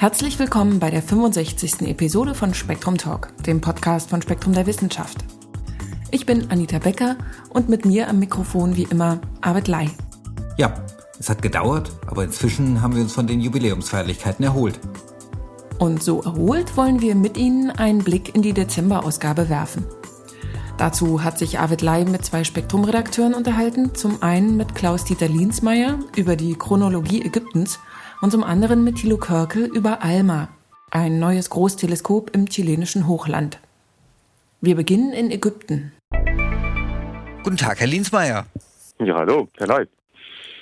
Herzlich willkommen bei der 65. Episode von Spektrum Talk, dem Podcast von Spektrum der Wissenschaft. Ich bin Anita Becker und mit mir am Mikrofon wie immer Arvid Lai. Ja, es hat gedauert, aber inzwischen haben wir uns von den Jubiläumsfeierlichkeiten erholt. Und so erholt wollen wir mit Ihnen einen Blick in die Dezemberausgabe werfen. Dazu hat sich Arvid Lai mit zwei Spektrum-Redakteuren unterhalten. Zum einen mit Klaus-Dieter Liensmeier über die Chronologie Ägyptens und zum anderen mit Thilo Körkel über ALMA, ein neues Großteleskop im chilenischen Hochland. Wir beginnen in Ägypten. Guten Tag, Herr Linsmeier. Ja, hallo, Herr Leid.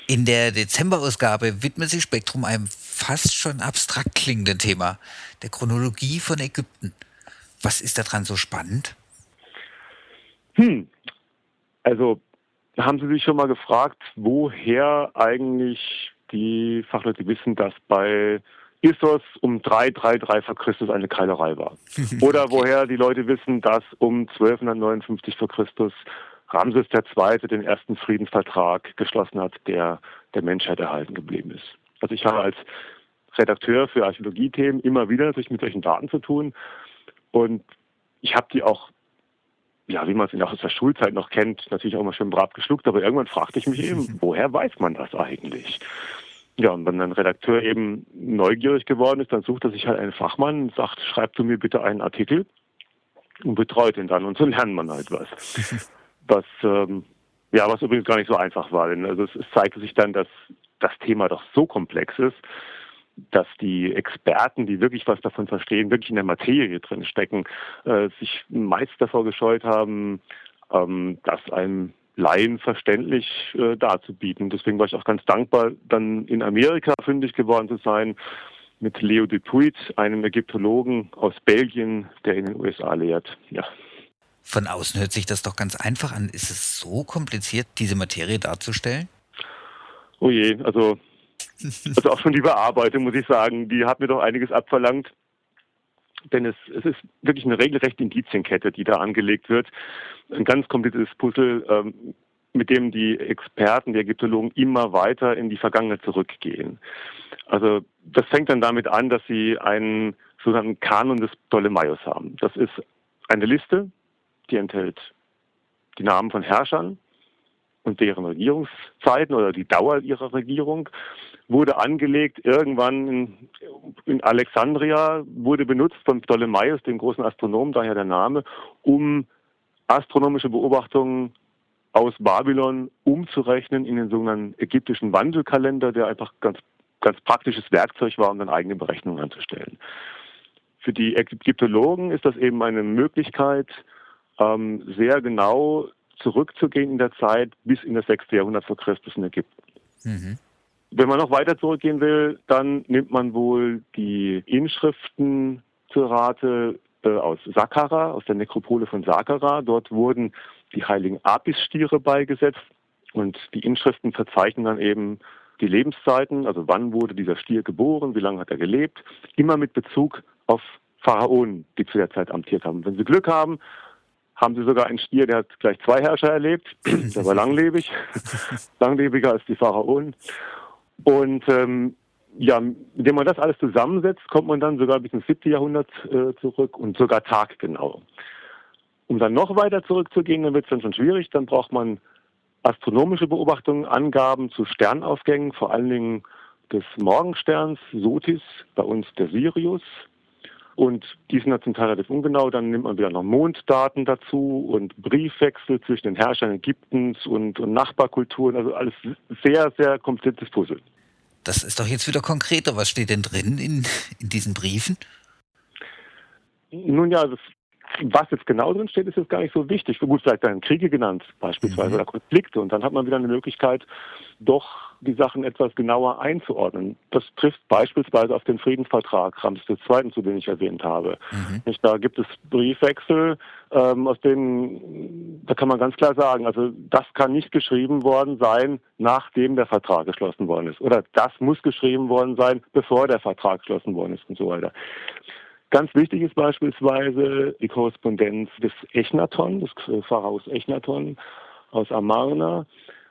In der Dezemberausgabe widmet sich Spektrum einem fast schon abstrakt klingenden Thema, der Chronologie von Ägypten. Was ist daran so spannend? Hm, also haben Sie sich schon mal gefragt, woher eigentlich die Fachleute wissen, dass bei Issos um 333 vor Christus eine Keilerei war. Oder woher die Leute wissen, dass um 1259 vor Christus Ramses II. den ersten Friedensvertrag geschlossen hat, der der Menschheit erhalten geblieben ist. Also ich habe als Redakteur für Archäologiethemen immer wieder natürlich mit solchen Daten zu tun und ich habe die auch ja, wie man es auch aus der Schulzeit noch kennt, natürlich auch mal schön brav geschluckt, aber irgendwann fragte ich mich eben, woher weiß man das eigentlich? Ja, und wenn ein Redakteur eben neugierig geworden ist, dann sucht er sich halt einen Fachmann und sagt, schreib du mir bitte einen Artikel und betreut ihn dann. Und so lernt man halt was. was, ähm, ja, was übrigens gar nicht so einfach war. Denn also es, es zeigte sich dann, dass das Thema doch so komplex ist, dass die Experten, die wirklich was davon verstehen, wirklich in der Materie drin stecken, äh, sich meist davor gescheut haben, ähm, das einem Laien verständlich äh, darzubieten. Deswegen war ich auch ganz dankbar, dann in Amerika fündig geworden zu sein mit Leo Dupuit, einem Ägyptologen aus Belgien, der in den USA lehrt. Ja. Von außen hört sich das doch ganz einfach an. Ist es so kompliziert, diese Materie darzustellen? Oh je, also, also auch schon die Bearbeitung, muss ich sagen, die hat mir doch einiges abverlangt. Denn es, es ist wirklich eine regelrechte Indizienkette, die da angelegt wird. Ein ganz kompliziertes Puzzle, ähm, mit dem die Experten, die Ägyptologen immer weiter in die Vergangenheit zurückgehen. Also das fängt dann damit an, dass sie einen sogenannten Kanon des Ptolemaios haben. Das ist eine Liste, die enthält die Namen von Herrschern und deren Regierungszeiten oder die Dauer ihrer Regierung wurde angelegt irgendwann in, in, Alexandria, wurde benutzt von Ptolemaios, dem großen Astronomen, daher der Name, um astronomische Beobachtungen aus Babylon umzurechnen in den sogenannten ägyptischen Wandelkalender, der einfach ganz, ganz praktisches Werkzeug war, um dann eigene Berechnungen anzustellen. Für die Ägyptologen ist das eben eine Möglichkeit, ähm, sehr genau zurückzugehen in der Zeit bis in das 6. Jahrhundert vor Christus in Ägypten. Mhm. Wenn man noch weiter zurückgehen will, dann nimmt man wohl die Inschriften zur Rate äh, aus Saqqara, aus der Nekropole von Saqqara. Dort wurden die heiligen Apis-Stiere beigesetzt und die Inschriften verzeichnen dann eben die Lebenszeiten, also wann wurde dieser Stier geboren, wie lange hat er gelebt, immer mit Bezug auf Pharaonen, die zu der Zeit amtiert haben. Wenn Sie Glück haben, haben Sie sogar einen Stier, der hat gleich zwei Herrscher erlebt, der war langlebig, langlebiger als die Pharaonen. Und ähm, ja, indem man das alles zusammensetzt, kommt man dann sogar bis ins 7. Jahrhundert äh, zurück und sogar taggenau. Um dann noch weiter zurückzugehen, dann wird es dann schon schwierig. Dann braucht man astronomische Beobachtungen, Angaben zu Sternaufgängen, vor allen Dingen des Morgensterns Sotis, bei uns der Sirius. Und die sind dann zum Teil relativ ungenau. Dann nimmt man wieder noch Monddaten dazu und Briefwechsel zwischen den Herrschern Ägyptens und, und Nachbarkulturen. Also alles sehr, sehr kompliziertes Puzzle. Das ist doch jetzt wieder konkreter. Was steht denn drin in, in diesen Briefen? Nun ja, das, was jetzt genau drin steht, ist jetzt gar nicht so wichtig. Gut, vielleicht werden Kriege genannt, beispielsweise, mhm. oder Konflikte. Und dann hat man wieder eine Möglichkeit, doch die Sachen etwas genauer einzuordnen. Das trifft beispielsweise auf den Friedensvertrag Ramses II., zu dem ich erwähnt habe. Mhm. Da gibt es Briefwechsel, ähm, aus denen, da kann man ganz klar sagen, also das kann nicht geschrieben worden sein, nachdem der Vertrag geschlossen worden ist. Oder das muss geschrieben worden sein, bevor der Vertrag geschlossen worden ist und so weiter. Ganz wichtig ist beispielsweise die Korrespondenz des Echnaton, des Pharaos Echnaton aus Amarna.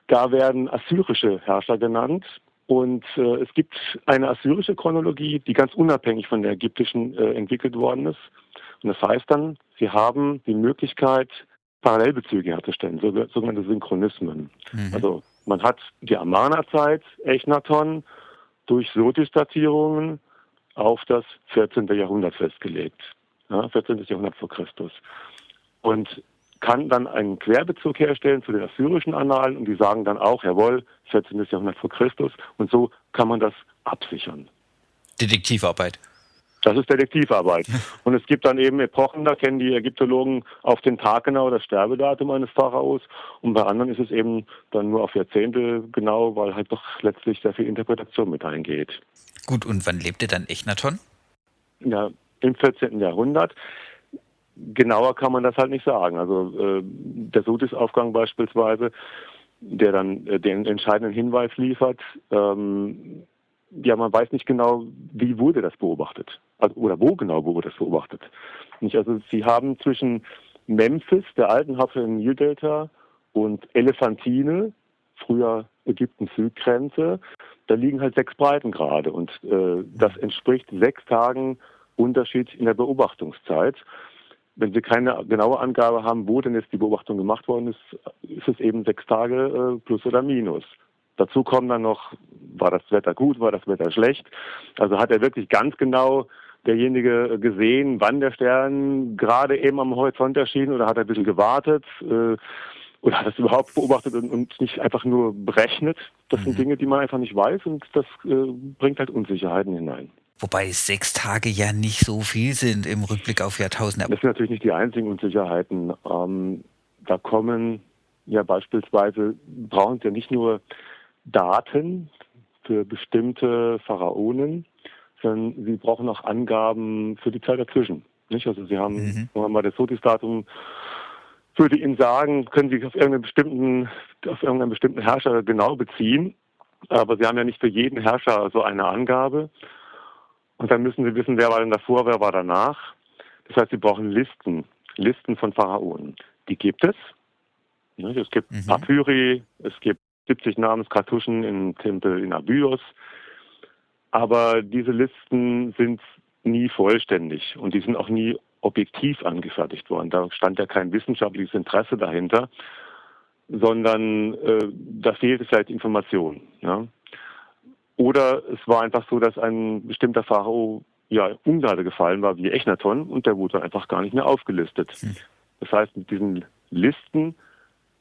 Da werden assyrische Herrscher genannt. Und äh, es gibt eine assyrische Chronologie, die ganz unabhängig von der ägyptischen äh, entwickelt worden ist. Und das heißt dann, sie haben die Möglichkeit, Parallelbezüge herzustellen, sogenannte Synchronismen. Mhm. Also man hat die Amana-Zeit, Echnaton, durch Sotis-Datierungen auf das 14. Jahrhundert festgelegt. Ja, 14. Jahrhundert vor Christus. Und kann dann einen Querbezug herstellen zu den assyrischen Annalen und die sagen dann auch, jawohl, 14. Jahrhundert vor Christus und so kann man das absichern. Detektivarbeit. Das ist Detektivarbeit. Und es gibt dann eben Epochen, da kennen die Ägyptologen auf den Tag genau das Sterbedatum eines Pharaos und bei anderen ist es eben dann nur auf Jahrzehnte genau, weil halt doch letztlich sehr viel Interpretation mit eingeht. Gut, und wann lebte dann Echnaton? Ja, im 14. Jahrhundert. Genauer kann man das halt nicht sagen. Also äh, der Sotis-Aufgang beispielsweise, der dann äh, den entscheidenden Hinweis liefert, ähm, ja, man weiß nicht genau, wie wurde das beobachtet. Also, oder wo genau wurde das beobachtet. Nicht, also sie haben zwischen Memphis, der alten Hafen im Nildelta, und Elephantine, früher Ägyptens Südgrenze, da liegen halt sechs Breitengrade und äh, das entspricht sechs Tagen Unterschied in der Beobachtungszeit. Wenn Sie keine genaue Angabe haben, wo denn jetzt die Beobachtung gemacht worden ist, ist es eben sechs Tage äh, plus oder minus. Dazu kommen dann noch, war das Wetter gut, war das Wetter schlecht. Also hat er wirklich ganz genau derjenige gesehen, wann der Stern gerade eben am Horizont erschien oder hat er ein bisschen gewartet? Äh, oder hat es überhaupt beobachtet und, und, nicht einfach nur berechnet? Das mhm. sind Dinge, die man einfach nicht weiß und das äh, bringt halt Unsicherheiten hinein. Wobei sechs Tage ja nicht so viel sind im Rückblick auf Jahrtausende. Das sind natürlich nicht die einzigen Unsicherheiten. Ähm, da kommen ja beispielsweise, brauchen sie ja nicht nur Daten für bestimmte Pharaonen, sondern sie brauchen auch Angaben für die Zeit dazwischen. Nicht? Also sie haben, mhm. man mal das Sotis-Datum würde Ihnen sagen, können Sie auf irgendeinen bestimmten, auf irgendeinen bestimmten Herrscher genau beziehen, aber Sie haben ja nicht für jeden Herrscher so eine Angabe. Und dann müssen Sie wissen, wer war denn davor, wer war danach. Das heißt, Sie brauchen Listen, Listen von Pharaonen. Die gibt es. Es gibt mhm. Papyri, es gibt 70 Namenskartuschen im Tempel in Abydos. Aber diese Listen sind nie vollständig und die sind auch nie objektiv angefertigt worden. Da stand ja kein wissenschaftliches Interesse dahinter, sondern äh, da fehlte vielleicht Information. Ja? Oder es war einfach so, dass ein bestimmter Pharao ja Ungnade gefallen war, wie Echnaton, und der wurde einfach gar nicht mehr aufgelistet. Hm. Das heißt, mit diesen Listen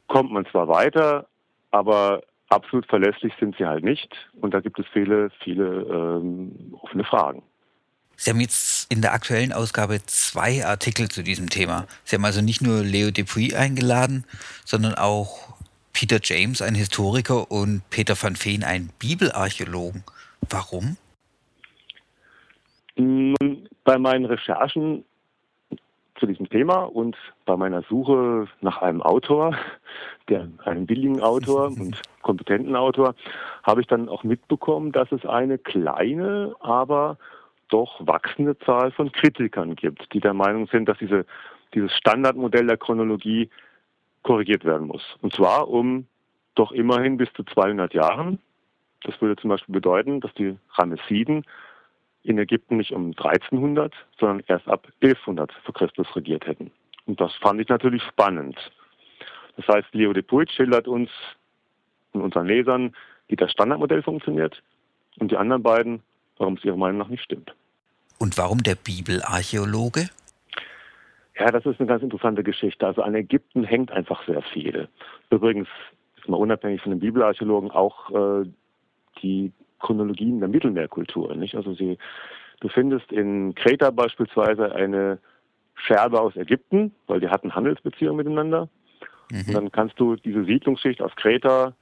kommt man zwar weiter, aber absolut verlässlich sind sie halt nicht. Und da gibt es viele, viele ähm, offene Fragen. Sie haben jetzt in der aktuellen Ausgabe zwei Artikel zu diesem Thema. Sie haben also nicht nur Leo Dupuy eingeladen, sondern auch Peter James, ein Historiker, und Peter van Veen, ein Bibelarchäologen. Warum? Nun, bei meinen Recherchen zu diesem Thema und bei meiner Suche nach einem Autor, der einen billigen Autor und kompetenten Autor, habe ich dann auch mitbekommen, dass es eine kleine, aber doch wachsende Zahl von Kritikern gibt, die der Meinung sind, dass diese, dieses Standardmodell der Chronologie korrigiert werden muss. Und zwar um doch immerhin bis zu 200 Jahren. Das würde zum Beispiel bedeuten, dass die Ramessiden in Ägypten nicht um 1300, sondern erst ab 1100 vor Christus regiert hätten. Und das fand ich natürlich spannend. Das heißt, Leo de Puig schildert uns und unseren Lesern, wie das Standardmodell funktioniert und die anderen beiden, warum es ihrer Meinung nach nicht stimmt. Und warum der Bibelarchäologe? Ja, das ist eine ganz interessante Geschichte. Also an Ägypten hängt einfach sehr viel. Übrigens ist mal unabhängig von den Bibelarchäologen auch äh, die Chronologien der Mittelmeerkultur. Nicht? Also sie, du findest in Kreta beispielsweise eine Scherbe aus Ägypten, weil die hatten Handelsbeziehungen miteinander. Mhm. Und dann kannst du diese Siedlungsschicht aus Kreta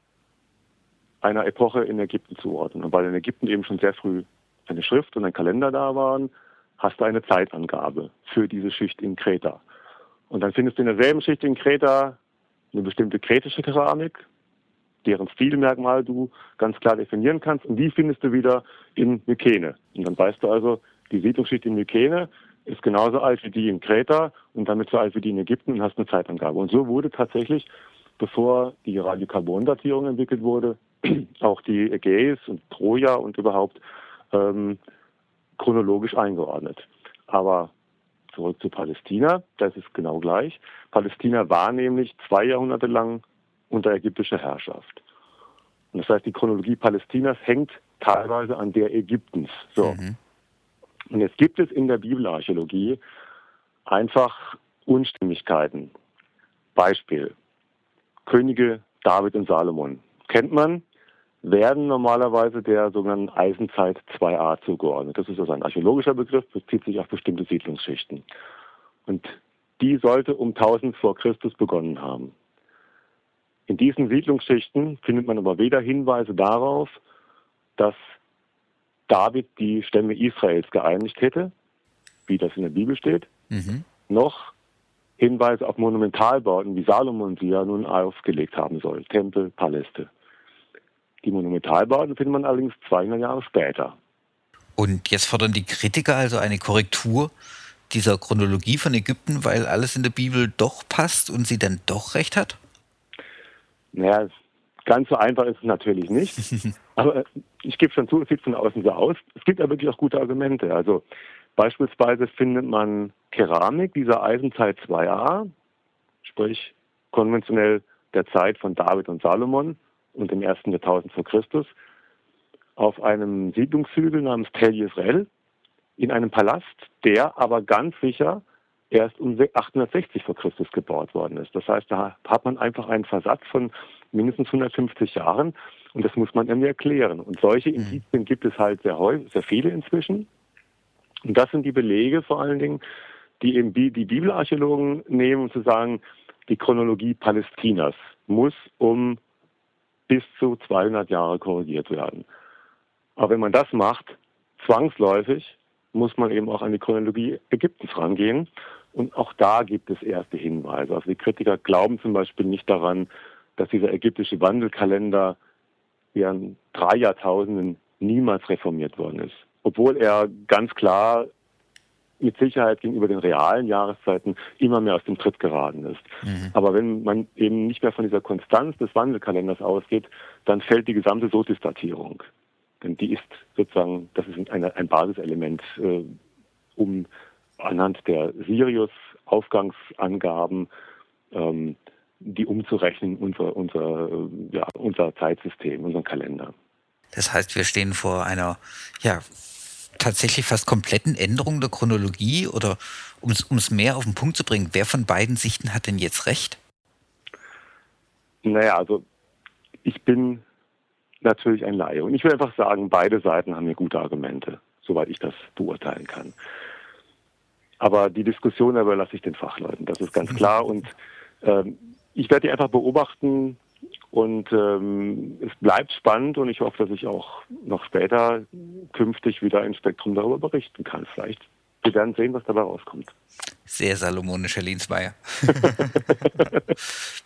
einer Epoche in Ägypten zuordnen. Und weil in Ägypten eben schon sehr früh eine Schrift und ein Kalender da waren, hast du eine Zeitangabe für diese Schicht in Kreta. Und dann findest du in derselben Schicht in Kreta eine bestimmte kretische Keramik, deren Stilmerkmal du ganz klar definieren kannst. Und die findest du wieder in Mykene. Und dann weißt du also, die Siedlungsschicht in Mykene ist genauso alt wie die in Kreta und damit so alt wie die in Ägypten und hast eine Zeitangabe. Und so wurde tatsächlich, bevor die Radiokarbondatierung entwickelt wurde, auch die Ägäis und Troja und überhaupt ähm, chronologisch eingeordnet. Aber zurück zu Palästina, das ist genau gleich. Palästina war nämlich zwei Jahrhunderte lang unter ägyptischer Herrschaft. Und das heißt, die Chronologie Palästinas hängt teilweise an der Ägyptens. So. Mhm. Und jetzt gibt es in der Bibelarchäologie einfach Unstimmigkeiten. Beispiel. Könige David und Salomon. Kennt man, werden normalerweise der sogenannten Eisenzeit 2a zugeordnet. Das ist also ein archäologischer Begriff, bezieht sich auf bestimmte Siedlungsschichten. Und die sollte um 1000 vor Christus begonnen haben. In diesen Siedlungsschichten findet man aber weder Hinweise darauf, dass David die Stämme Israels geeinigt hätte, wie das in der Bibel steht, mhm. noch Hinweise auf Monumentalbauten, wie Salomon sie ja nun aufgelegt haben soll, Tempel, Paläste. Die Monumentalbauten findet man allerdings 200 Jahre später. Und jetzt fordern die Kritiker also eine Korrektur dieser Chronologie von Ägypten, weil alles in der Bibel doch passt und sie dann doch recht hat? Naja, ganz so einfach ist es natürlich nicht. aber ich gebe schon zu, es sieht von außen so aus. Es gibt ja wirklich auch gute Argumente. Also beispielsweise findet man Keramik dieser Eisenzeit 2a, sprich konventionell der Zeit von David und Salomon, und im ersten Jahrtausend vor Christus auf einem Siedlungshügel namens Tel Yisrael in einem Palast, der aber ganz sicher erst um 860 vor Christus gebaut worden ist. Das heißt, da hat man einfach einen Versatz von mindestens 150 Jahren und das muss man irgendwie erklären. Und solche mhm. Indizien gibt es halt sehr häufig, sehr viele inzwischen. Und das sind die Belege vor allen Dingen, die eben die Bibelarchäologen nehmen, um zu sagen, die Chronologie Palästinas muss um bis zu 200 Jahre korrigiert werden. Aber wenn man das macht, zwangsläufig muss man eben auch an die Chronologie Ägyptens rangehen. Und auch da gibt es erste Hinweise. Also die Kritiker glauben zum Beispiel nicht daran, dass dieser ägyptische Wandelkalender während drei Jahrtausenden niemals reformiert worden ist. Obwohl er ganz klar mit Sicherheit gegenüber den realen Jahreszeiten immer mehr aus dem Tritt geraten ist. Mhm. Aber wenn man eben nicht mehr von dieser Konstanz des Wandelkalenders ausgeht, dann fällt die gesamte Sotis-Datierung. Denn die ist sozusagen, das ist ein, ein Basiselement, äh, um anhand der Sirius-Aufgangsangaben ähm, die umzurechnen, unser, unser, äh, ja, unser Zeitsystem, unseren Kalender. Das heißt, wir stehen vor einer ja, tatsächlich fast kompletten Änderung der Chronologie oder um es mehr auf den Punkt zu bringen, wer von beiden Sichten hat denn jetzt recht? Naja, also ich bin natürlich ein Laie und ich will einfach sagen, beide Seiten haben hier gute Argumente, soweit ich das beurteilen kann. Aber die Diskussion überlasse ich den Fachleuten, das ist ganz klar und ähm, ich werde die einfach beobachten, und ähm, es bleibt spannend und ich hoffe, dass ich auch noch später künftig wieder ein Spektrum darüber berichten kann. Vielleicht. Wir werden sehen, was dabei rauskommt. Sehr salomonisch, Herr Linsmeier.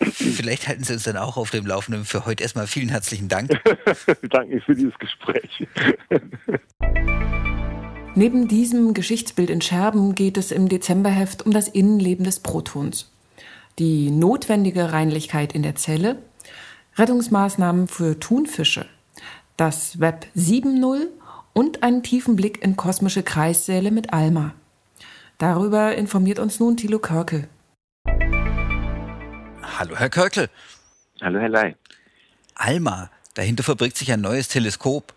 Vielleicht halten Sie uns dann auch auf dem Laufenden. Für heute erstmal vielen herzlichen Dank. Danke für dieses Gespräch. Neben diesem Geschichtsbild in Scherben geht es im Dezemberheft um das Innenleben des Protons. Die notwendige Reinlichkeit in der Zelle Rettungsmaßnahmen für Thunfische, das Web 7.0 und einen tiefen Blick in kosmische Kreissäle mit Alma. Darüber informiert uns nun Thilo Körkel. Hallo, Herr Körkel. Hallo, Herr Ley. Alma, dahinter verbirgt sich ein neues Teleskop.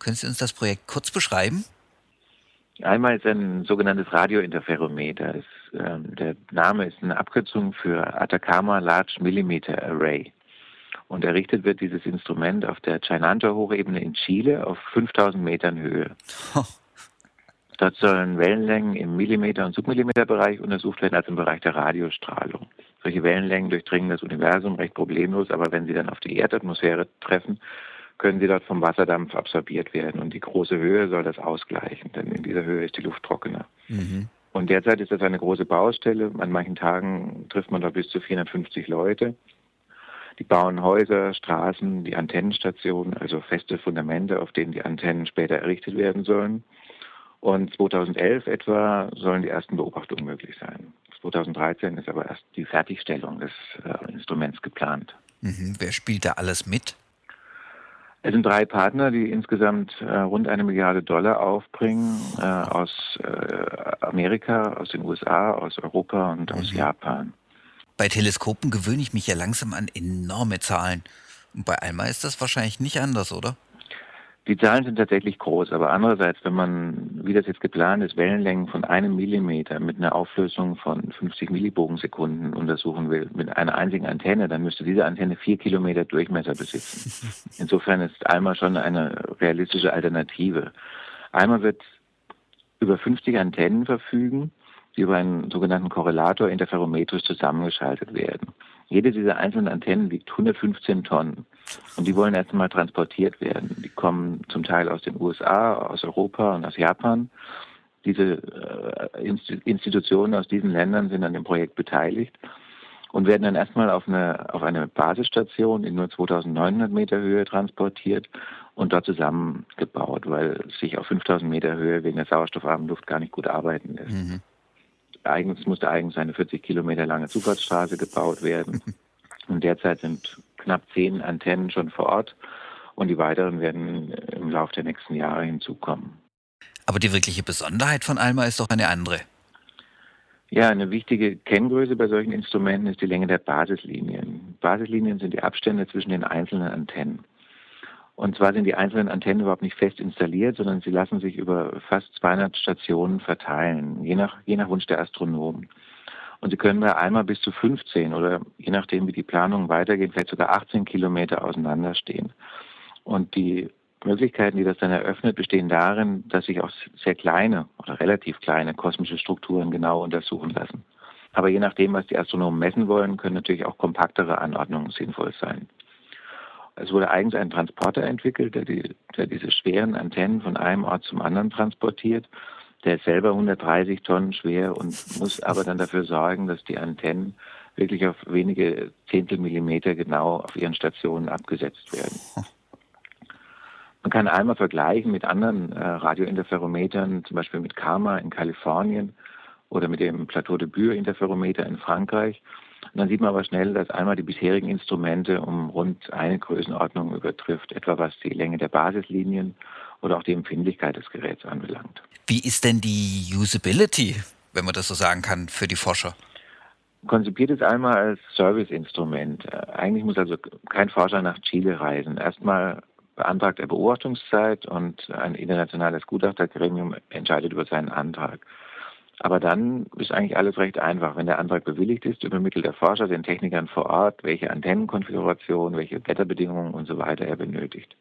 Können Sie uns das Projekt kurz beschreiben? Alma ist ein sogenanntes Radiointerferometer. Es, äh, der Name ist eine Abkürzung für Atacama Large Millimeter Array. Und errichtet wird dieses Instrument auf der Chainancha-Hochebene in Chile auf 5000 Metern Höhe. Dort sollen Wellenlängen im Millimeter- und Submillimeterbereich untersucht werden, also im Bereich der Radiostrahlung. Solche Wellenlängen durchdringen das Universum recht problemlos, aber wenn sie dann auf die Erdatmosphäre treffen, können sie dort vom Wasserdampf absorbiert werden. Und die große Höhe soll das ausgleichen, denn in dieser Höhe ist die Luft trockener. Mhm. Und derzeit ist das eine große Baustelle. An manchen Tagen trifft man da bis zu 450 Leute. Die bauen Häuser, Straßen, die Antennenstationen, also feste Fundamente, auf denen die Antennen später errichtet werden sollen. Und 2011 etwa sollen die ersten Beobachtungen möglich sein. 2013 ist aber erst die Fertigstellung des äh, Instruments geplant. Mhm. Wer spielt da alles mit? Es sind drei Partner, die insgesamt äh, rund eine Milliarde Dollar aufbringen äh, aus äh, Amerika, aus den USA, aus Europa und aus mhm. Japan. Bei Teleskopen gewöhne ich mich ja langsam an enorme Zahlen. Und bei Alma ist das wahrscheinlich nicht anders, oder? Die Zahlen sind tatsächlich groß, aber andererseits, wenn man, wie das jetzt geplant ist, Wellenlängen von einem Millimeter mit einer Auflösung von 50 Millibogensekunden untersuchen will, mit einer einzigen Antenne, dann müsste diese Antenne vier Kilometer Durchmesser besitzen. Insofern ist Alma schon eine realistische Alternative. Alma wird über 50 Antennen verfügen, die über einen sogenannten Korrelator interferometrisch zusammengeschaltet werden. Jede dieser einzelnen Antennen wiegt 115 Tonnen. Und die wollen erst einmal transportiert werden. Die kommen zum Teil aus den USA, aus Europa und aus Japan. Diese äh, Institutionen aus diesen Ländern sind an dem Projekt beteiligt und werden dann erstmal auf eine, auf eine Basisstation in nur 2900 Meter Höhe transportiert und dort zusammengebaut, weil sich auf 5000 Meter Höhe wegen der sauerstoffarmen Luft gar nicht gut arbeiten lässt. Mhm. Eigens musste eigens eine 40 Kilometer lange Zufahrtsstraße gebaut werden. Und derzeit sind knapp zehn Antennen schon vor Ort und die weiteren werden im Laufe der nächsten Jahre hinzukommen. Aber die wirkliche Besonderheit von Alma ist doch eine andere. Ja, eine wichtige Kenngröße bei solchen Instrumenten ist die Länge der Basislinien. Basislinien sind die Abstände zwischen den einzelnen Antennen. Und zwar sind die einzelnen Antennen überhaupt nicht fest installiert, sondern sie lassen sich über fast 200 Stationen verteilen, je nach, je nach Wunsch der Astronomen. Und sie können bei einmal bis zu 15 oder je nachdem, wie die Planungen weitergehen, vielleicht sogar 18 Kilometer auseinanderstehen. Und die Möglichkeiten, die das dann eröffnet, bestehen darin, dass sich auch sehr kleine oder relativ kleine kosmische Strukturen genau untersuchen lassen. Aber je nachdem, was die Astronomen messen wollen, können natürlich auch kompaktere Anordnungen sinnvoll sein. Es wurde eigens ein Transporter entwickelt, der, die, der diese schweren Antennen von einem Ort zum anderen transportiert. Der ist selber 130 Tonnen schwer und muss aber dann dafür sorgen, dass die Antennen wirklich auf wenige Zehntel Millimeter genau auf ihren Stationen abgesetzt werden. Man kann einmal vergleichen mit anderen äh, Radiointerferometern, zum Beispiel mit Karma in Kalifornien oder mit dem Plateau de Bure Interferometer in Frankreich. Und dann sieht man aber schnell, dass einmal die bisherigen Instrumente um rund eine Größenordnung übertrifft, etwa was die Länge der Basislinien oder auch die Empfindlichkeit des Geräts anbelangt. Wie ist denn die Usability, wenn man das so sagen kann, für die Forscher? Konzipiert ist einmal als Serviceinstrument. Eigentlich muss also kein Forscher nach Chile reisen. Erstmal beantragt er Beobachtungszeit und ein internationales Gutachtergremium entscheidet über seinen Antrag. Aber dann ist eigentlich alles recht einfach. Wenn der Antrag bewilligt ist, übermittelt der Forscher den Technikern vor Ort, welche Antennenkonfiguration, welche Wetterbedingungen und so weiter er benötigt.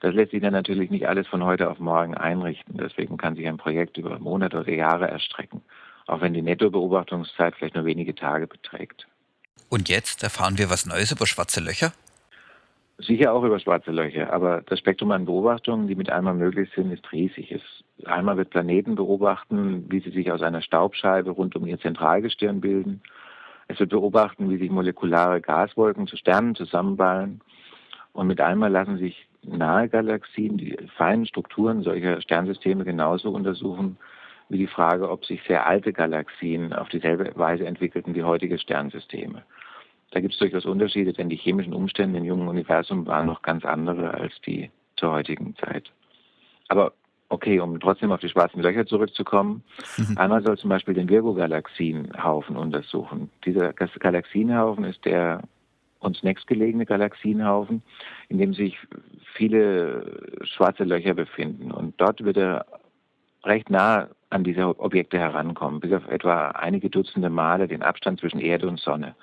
Das lässt sich dann natürlich nicht alles von heute auf morgen einrichten. Deswegen kann sich ein Projekt über Monate oder Jahre erstrecken, auch wenn die Nettobeobachtungszeit vielleicht nur wenige Tage beträgt. Und jetzt erfahren wir was Neues über schwarze Löcher? Sicher auch über schwarze Löcher, aber das Spektrum an Beobachtungen, die mit einmal möglich sind, ist riesig. Es, einmal wird Planeten beobachten, wie sie sich aus einer Staubscheibe rund um ihr Zentralgestirn bilden. Es wird beobachten, wie sich molekulare Gaswolken zu Sternen zusammenballen. Und mit einmal lassen sich nahe Galaxien, die feinen Strukturen solcher Sternsysteme genauso untersuchen, wie die Frage, ob sich sehr alte Galaxien auf dieselbe Weise entwickelten wie heutige Sternsysteme. Da gibt es durchaus Unterschiede, denn die chemischen Umstände im jungen Universum waren noch ganz andere als die zur heutigen Zeit. Aber okay, um trotzdem auf die schwarzen Löcher zurückzukommen, mhm. einmal soll zum Beispiel den Virgo-Galaxienhaufen untersuchen. Dieser Galaxienhaufen ist der uns nächstgelegene Galaxienhaufen, in dem sich viele schwarze Löcher befinden. Und dort wird er recht nah an diese Objekte herankommen, bis auf etwa einige Dutzende Male den Abstand zwischen Erde und Sonne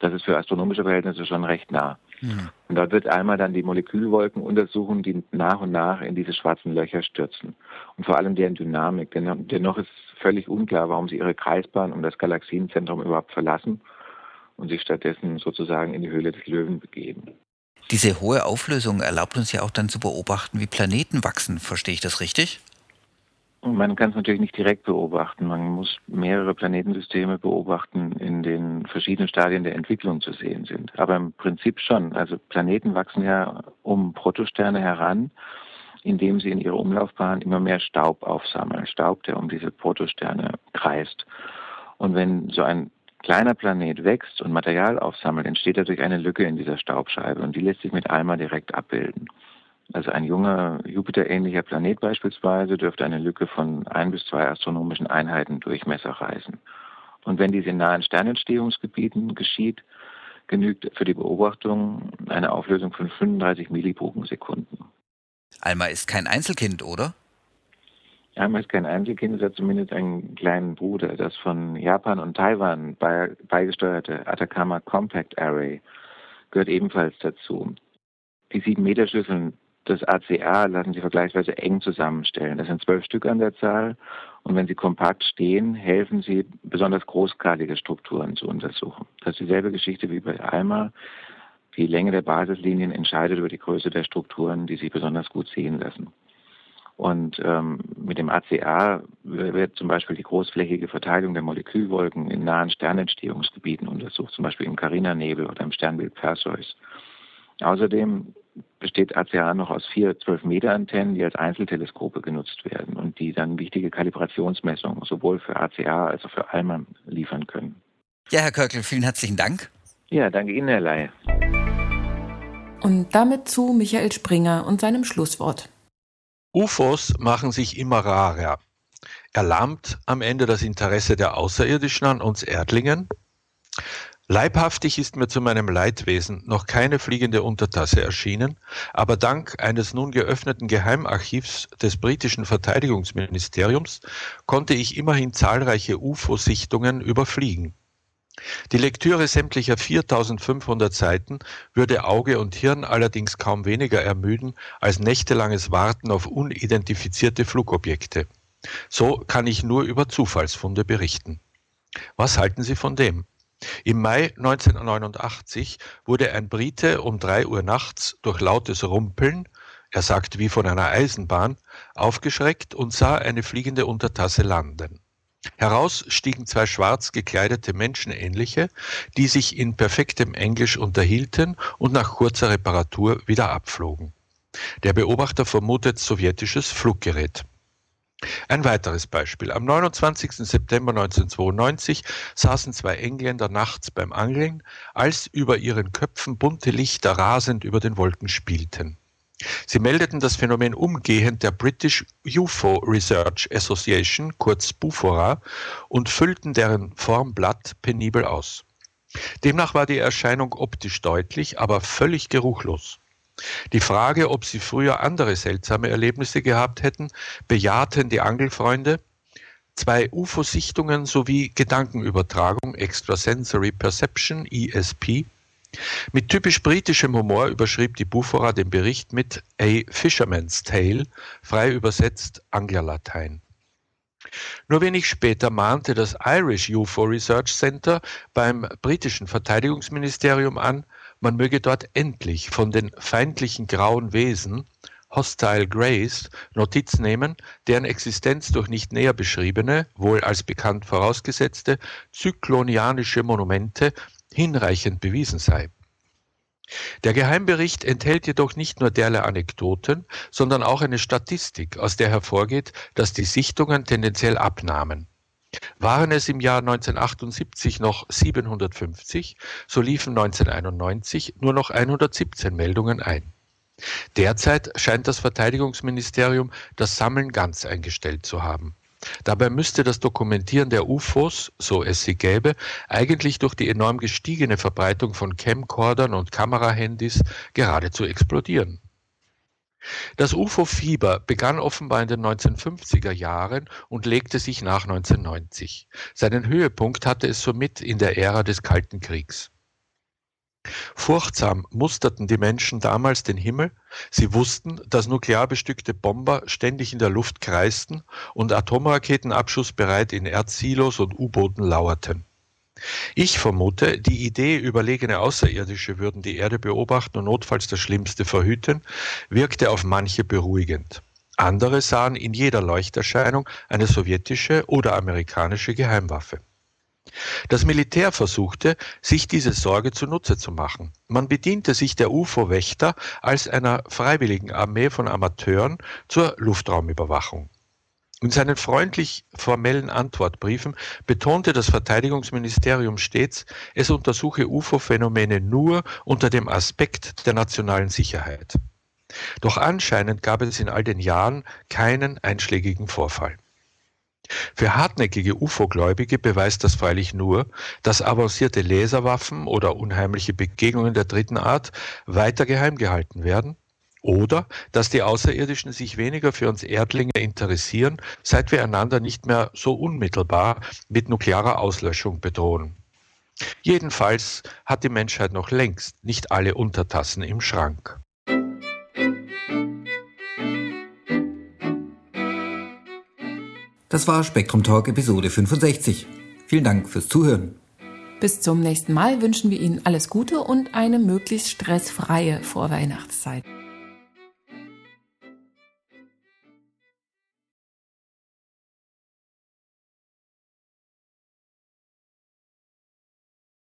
das ist für astronomische Verhältnisse schon recht nah. Mhm. Und dort wird einmal dann die Molekülwolken untersuchen, die nach und nach in diese schwarzen Löcher stürzen. Und vor allem deren Dynamik. Denn dennoch ist völlig unklar, warum sie ihre Kreisbahn um das Galaxienzentrum überhaupt verlassen und sich stattdessen sozusagen in die Höhle des Löwen begeben. Diese hohe Auflösung erlaubt uns ja auch dann zu beobachten, wie Planeten wachsen. Verstehe ich das richtig? Man kann es natürlich nicht direkt beobachten. Man muss mehrere Planetensysteme beobachten, in den verschiedenen Stadien der Entwicklung zu sehen sind. Aber im Prinzip schon. Also Planeten wachsen ja um Protosterne heran, indem sie in ihrer Umlaufbahn immer mehr Staub aufsammeln. Staub, der um diese Protosterne kreist. Und wenn so ein kleiner Planet wächst und Material aufsammelt, entsteht dadurch eine Lücke in dieser Staubscheibe und die lässt sich mit einmal direkt abbilden. Also ein junger Jupiter-ähnlicher Planet beispielsweise dürfte eine Lücke von ein bis zwei astronomischen Einheiten Durchmesser reißen. Und wenn dies in nahen Sternentstehungsgebieten geschieht, genügt für die Beobachtung eine Auflösung von 35 Millibogensekunden. Alma ist kein Einzelkind, oder? Alma ist kein Einzelkind, es hat zumindest einen kleinen Bruder. Das von Japan und Taiwan beigesteuerte Atacama Compact Array gehört ebenfalls dazu. Die sieben Meter Schlüsseln des ACA lassen sich vergleichsweise eng zusammenstellen. Das sind zwölf Stück an der Zahl und wenn sie kompakt stehen, helfen sie, besonders großskalige Strukturen zu untersuchen. Das ist dieselbe Geschichte wie bei ALMA. Die Länge der Basislinien entscheidet über die Größe der Strukturen, die sich besonders gut sehen lassen. Und ähm, mit dem ACA wird zum Beispiel die großflächige Verteilung der Molekülwolken in nahen Sternentstehungsgebieten untersucht, zum Beispiel im Carina-Nebel oder im Sternbild Perseus. Außerdem besteht ACA noch aus vier 12-Meter-Antennen, die als Einzelteleskope genutzt werden und die dann wichtige Kalibrationsmessungen sowohl für ACA als auch für ALMA liefern können. Ja, Herr Körkel, vielen herzlichen Dank. Ja, danke Ihnen, Herr Ley. Und damit zu Michael Springer und seinem Schlusswort. UFOs machen sich immer rarer. Erlahmt am Ende das Interesse der Außerirdischen an uns Erdlingen? Leibhaftig ist mir zu meinem Leidwesen noch keine fliegende Untertasse erschienen, aber dank eines nun geöffneten Geheimarchivs des britischen Verteidigungsministeriums konnte ich immerhin zahlreiche UFO-Sichtungen überfliegen. Die Lektüre sämtlicher 4500 Seiten würde Auge und Hirn allerdings kaum weniger ermüden als nächtelanges Warten auf unidentifizierte Flugobjekte. So kann ich nur über Zufallsfunde berichten. Was halten Sie von dem? Im Mai 1989 wurde ein Brite um drei Uhr nachts durch lautes Rumpeln, er sagt wie von einer Eisenbahn, aufgeschreckt und sah eine fliegende Untertasse landen. Heraus stiegen zwei schwarz gekleidete Menschenähnliche, die sich in perfektem Englisch unterhielten und nach kurzer Reparatur wieder abflogen. Der Beobachter vermutet sowjetisches Fluggerät. Ein weiteres Beispiel. Am 29. September 1992 saßen zwei Engländer nachts beim Angeln, als über ihren Köpfen bunte Lichter rasend über den Wolken spielten. Sie meldeten das Phänomen umgehend der British UFO Research Association, kurz BUFORA, und füllten deren Formblatt penibel aus. Demnach war die Erscheinung optisch deutlich, aber völlig geruchlos. Die Frage, ob sie früher andere seltsame Erlebnisse gehabt hätten, bejahten die Angelfreunde. Zwei UFO-Sichtungen sowie Gedankenübertragung, Extrasensory Perception, ESP. Mit typisch britischem Humor überschrieb die Bufora den Bericht mit A Fisherman's Tale, frei übersetzt Anglerlatein. Nur wenig später mahnte das Irish UFO Research Center beim britischen Verteidigungsministerium an, man möge dort endlich von den feindlichen grauen Wesen Hostile Greys Notiz nehmen, deren Existenz durch nicht näher beschriebene, wohl als bekannt vorausgesetzte, zyklonianische Monumente hinreichend bewiesen sei. Der Geheimbericht enthält jedoch nicht nur derlei Anekdoten, sondern auch eine Statistik, aus der hervorgeht, dass die Sichtungen tendenziell abnahmen. Waren es im Jahr 1978 noch 750, so liefen 1991 nur noch 117 Meldungen ein. Derzeit scheint das Verteidigungsministerium das Sammeln ganz eingestellt zu haben. Dabei müsste das Dokumentieren der UFOs, so es sie gäbe, eigentlich durch die enorm gestiegene Verbreitung von Camcordern und Kamerahandys geradezu explodieren. Das UFO-Fieber begann offenbar in den 1950er Jahren und legte sich nach 1990. Seinen Höhepunkt hatte es somit in der Ära des Kalten Kriegs. Furchtsam musterten die Menschen damals den Himmel. Sie wussten, dass nuklear bestückte Bomber ständig in der Luft kreisten und Atomraketen abschussbereit in Erdsilos und U-Booten lauerten. Ich vermute, die Idee, überlegene Außerirdische würden die Erde beobachten und notfalls das Schlimmste verhüten, wirkte auf manche beruhigend. Andere sahen in jeder Leuchterscheinung eine sowjetische oder amerikanische Geheimwaffe. Das Militär versuchte, sich diese Sorge zunutze zu machen. Man bediente sich der UFO-Wächter als einer freiwilligen Armee von Amateuren zur Luftraumüberwachung. In seinen freundlich formellen Antwortbriefen betonte das Verteidigungsministerium stets, es untersuche UFO-Phänomene nur unter dem Aspekt der nationalen Sicherheit. Doch anscheinend gab es in all den Jahren keinen einschlägigen Vorfall. Für hartnäckige UFO-Gläubige beweist das freilich nur, dass avancierte Laserwaffen oder unheimliche Begegnungen der dritten Art weiter geheim gehalten werden oder dass die Außerirdischen sich weniger für uns Erdlinge interessieren, seit wir einander nicht mehr so unmittelbar mit nuklearer Auslöschung bedrohen. Jedenfalls hat die Menschheit noch längst nicht alle Untertassen im Schrank. Das war Spektrum Talk Episode 65. Vielen Dank fürs Zuhören. Bis zum nächsten Mal wünschen wir Ihnen alles Gute und eine möglichst stressfreie Vorweihnachtszeit.